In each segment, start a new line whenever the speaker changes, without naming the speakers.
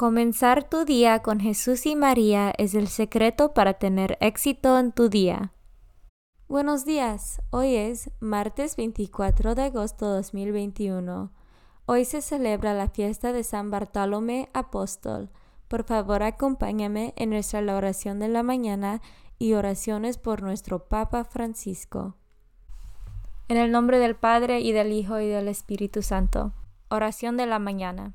Comenzar tu día con Jesús y María es el secreto para tener éxito en tu día. Buenos días, hoy es martes 24 de agosto de 2021. Hoy se celebra la fiesta de San Bartolomé Apóstol. Por favor, acompáñame en nuestra oración de la mañana y oraciones por nuestro Papa Francisco. En el nombre del Padre y del Hijo y del Espíritu Santo. Oración de la mañana.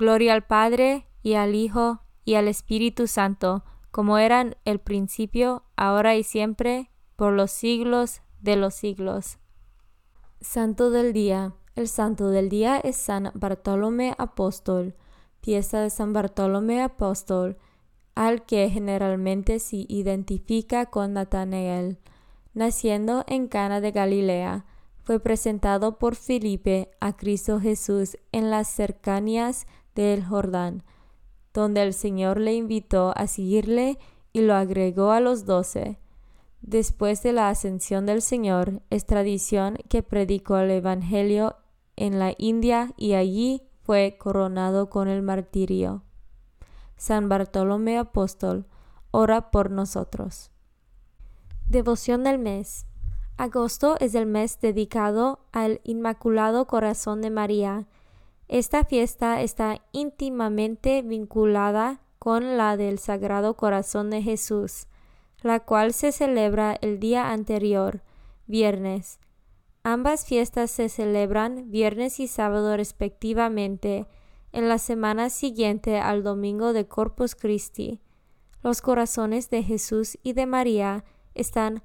Gloria al Padre, y al Hijo, y al Espíritu Santo, como eran el principio, ahora y siempre, por los siglos de los siglos. Santo del Día. El santo del día es San Bartolomé Apóstol, fiesta de San Bartolomé Apóstol, al que generalmente se identifica con Natanael. Naciendo en Cana de Galilea, fue presentado por Felipe a Cristo Jesús en las cercanías del Jordán, donde el Señor le invitó a seguirle y lo agregó a los doce. Después de la ascensión del Señor, es tradición que predicó el Evangelio en la India y allí fue coronado con el martirio. San Bartolomé Apóstol, ora por nosotros. Devoción del mes. Agosto es el mes dedicado al Inmaculado Corazón de María, esta fiesta está íntimamente vinculada con la del Sagrado Corazón de Jesús, la cual se celebra el día anterior, viernes. Ambas fiestas se celebran viernes y sábado respectivamente, en la semana siguiente al domingo de Corpus Christi. Los corazones de Jesús y de María están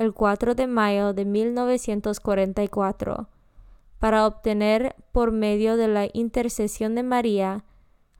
el 4 de mayo de 1944 para obtener por medio de la intercesión de María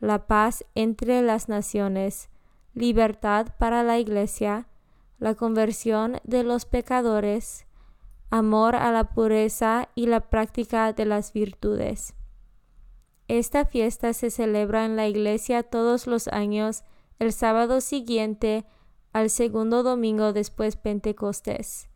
la paz entre las naciones, libertad para la Iglesia, la conversión de los pecadores, amor a la pureza y la práctica de las virtudes. Esta fiesta se celebra en la Iglesia todos los años el sábado siguiente al segundo domingo después Pentecostés.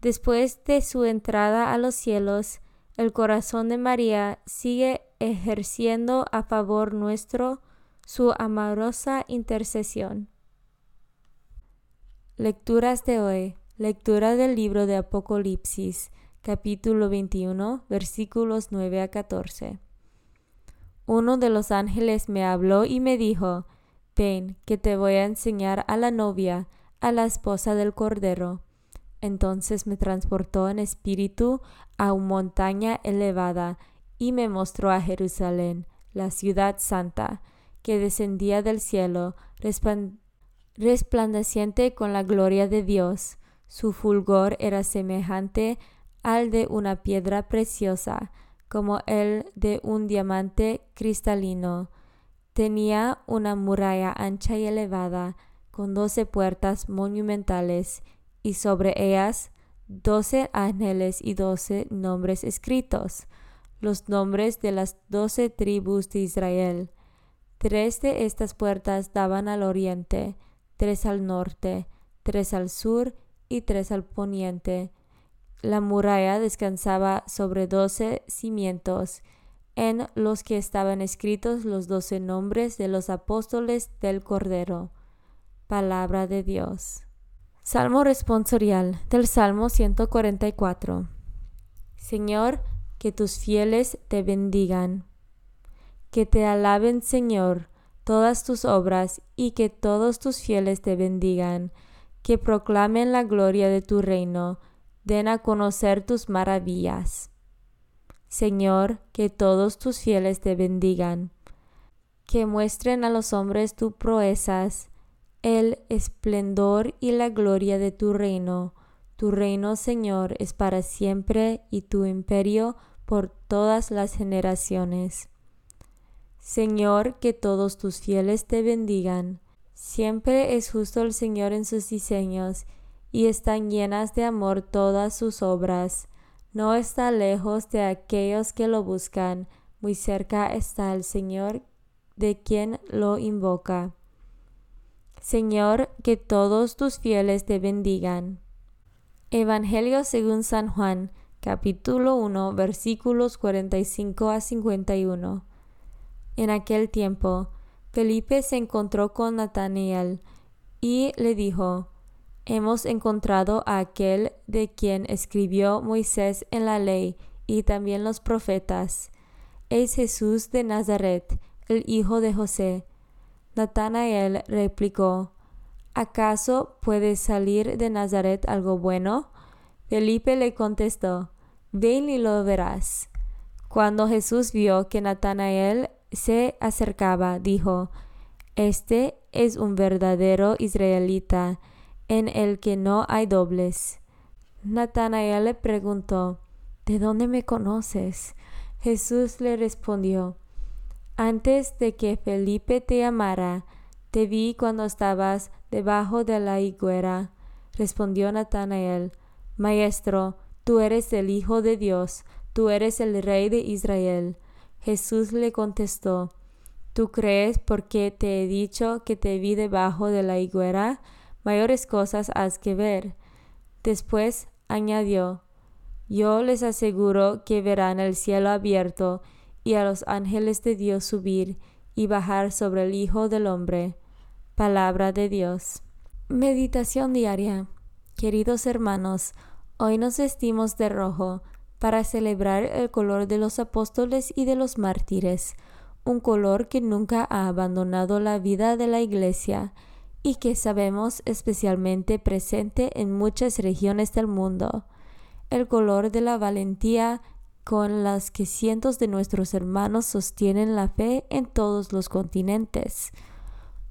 Después de su entrada a los cielos, el corazón de María sigue ejerciendo a favor nuestro su amorosa intercesión. Lecturas de hoy. Lectura del libro de Apocalipsis, capítulo 21, versículos 9 a 14. Uno de los ángeles me habló y me dijo, Ven, que te voy a enseñar a la novia, a la esposa del Cordero. Entonces me transportó en espíritu a una montaña elevada y me mostró a Jerusalén, la ciudad santa, que descendía del cielo, resplandeciente con la gloria de Dios. Su fulgor era semejante al de una piedra preciosa, como el de un diamante cristalino. Tenía una muralla ancha y elevada, con doce puertas monumentales, y sobre ellas doce ángeles y doce nombres escritos, los nombres de las doce tribus de Israel. Tres de estas puertas daban al oriente, tres al norte, tres al sur y tres al poniente. La muralla descansaba sobre doce cimientos, en los que estaban escritos los doce nombres de los apóstoles del Cordero. Palabra de Dios. Salmo responsorial del Salmo 144. Señor, que tus fieles te bendigan. Que te alaben, Señor, todas tus obras y que todos tus fieles te bendigan, que proclamen la gloria de tu reino, den a conocer tus maravillas. Señor, que todos tus fieles te bendigan, que muestren a los hombres tus proezas, el esplendor y la gloria de tu reino. Tu reino, Señor, es para siempre y tu imperio por todas las generaciones. Señor, que todos tus fieles te bendigan. Siempre es justo el Señor en sus diseños, y están llenas de amor todas sus obras. No está lejos de aquellos que lo buscan, muy cerca está el Señor de quien lo invoca. Señor, que todos tus fieles te bendigan. Evangelio según San Juan, capítulo 1, versículos 45 a 51. En aquel tiempo, Felipe se encontró con Natanael y le dijo, Hemos encontrado a aquel de quien escribió Moisés en la ley y también los profetas. Es Jesús de Nazaret, el hijo de José. Natanael replicó, ¿Acaso puede salir de Nazaret algo bueno? Felipe le contestó, Ven y lo verás. Cuando Jesús vio que Natanael se acercaba, dijo, Este es un verdadero israelita, en el que no hay dobles. Natanael le preguntó, ¿De dónde me conoces? Jesús le respondió, Antes de que Felipe te amara, te vi cuando estabas debajo de la higuera. Respondió Natanael, Maestro, tú eres el Hijo de Dios, tú eres el Rey de Israel. Jesús le contestó, ¿Tú crees porque te he dicho que te vi debajo de la higuera? Mayores cosas has que ver. Después añadió, Yo les aseguro que verán el cielo abierto y a los ángeles de Dios subir y bajar sobre el Hijo del Hombre. Palabra de Dios. Meditación diaria. Queridos hermanos, hoy nos vestimos de rojo para celebrar el color de los apóstoles y de los mártires, un color que nunca ha abandonado la vida de la Iglesia y que sabemos especialmente presente en muchas regiones del mundo, el color de la valentía con las que cientos de nuestros hermanos sostienen la fe en todos los continentes.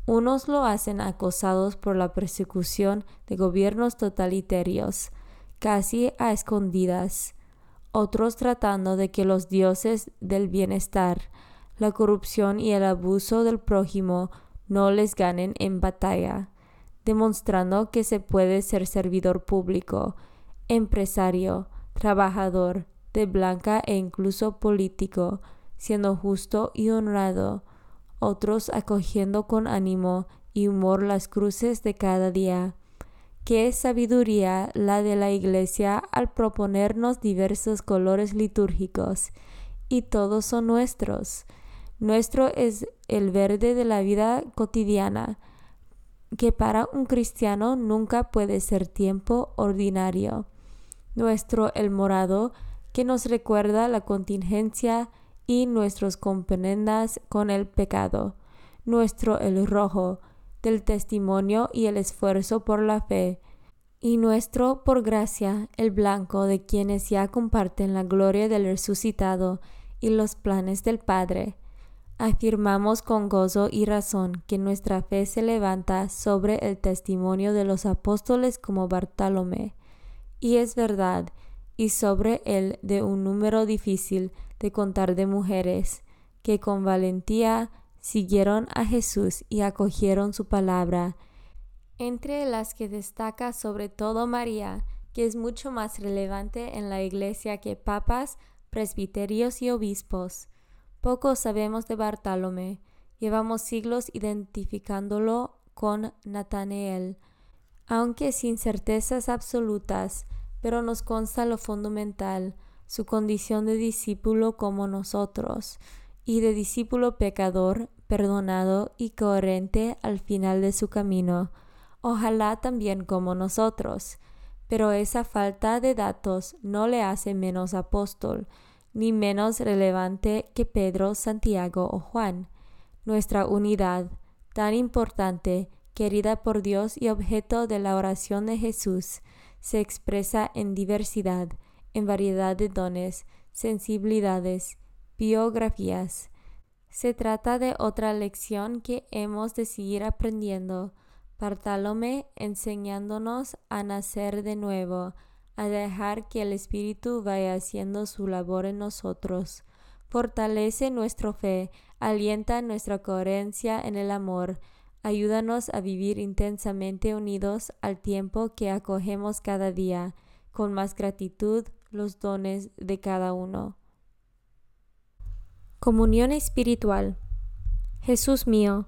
Unos lo hacen acosados por la persecución de gobiernos totalitarios, casi a escondidas, otros tratando de que los dioses del bienestar, la corrupción y el abuso del prójimo no les ganen en batalla, demostrando que se puede ser servidor público, empresario, trabajador, de blanca e incluso político, siendo justo y honrado, otros acogiendo con ánimo y humor las cruces de cada día Qué sabiduría la de la Iglesia al proponernos diversos colores litúrgicos, y todos son nuestros. Nuestro es el verde de la vida cotidiana, que para un cristiano nunca puede ser tiempo ordinario. Nuestro el morado, que nos recuerda la contingencia y nuestros componendas con el pecado. Nuestro el rojo, del testimonio y el esfuerzo por la fe. Y nuestro, por gracia, el blanco de quienes ya comparten la gloria del resucitado y los planes del Padre Afirmamos con gozo y razón que nuestra fe se levanta sobre el testimonio de los apóstoles como Bartolomé, y es verdad, y sobre el de un número difícil de contar de mujeres, que con valentía siguieron a Jesús y acogieron su palabra, entre las que destaca sobre todo María, que es mucho más relevante en la Iglesia que papas, presbiterios y obispos poco sabemos de Bartolomé. Llevamos siglos identificándolo con Natanael, aunque sin certezas absolutas, pero nos consta lo fundamental, su condición de discípulo como nosotros, y de discípulo pecador, perdonado y coherente al final de su camino, ojalá también como nosotros. Pero esa falta de datos no le hace menos apóstol, ni menos relevante que Pedro, Santiago o Juan. Nuestra unidad, tan importante, querida por Dios y objeto de la oración de Jesús, se expresa en diversidad, en variedad de dones, sensibilidades, biografías. Se trata de otra lección que hemos de seguir aprendiendo. Bartolomé enseñándonos a nacer de nuevo, a dejar que el Espíritu vaya haciendo su labor en nosotros. Fortalece nuestra fe, alienta nuestra coherencia en el amor, ayúdanos a vivir intensamente unidos al tiempo que acogemos cada día, con más gratitud los dones de cada uno. Comunión espiritual. Jesús mío,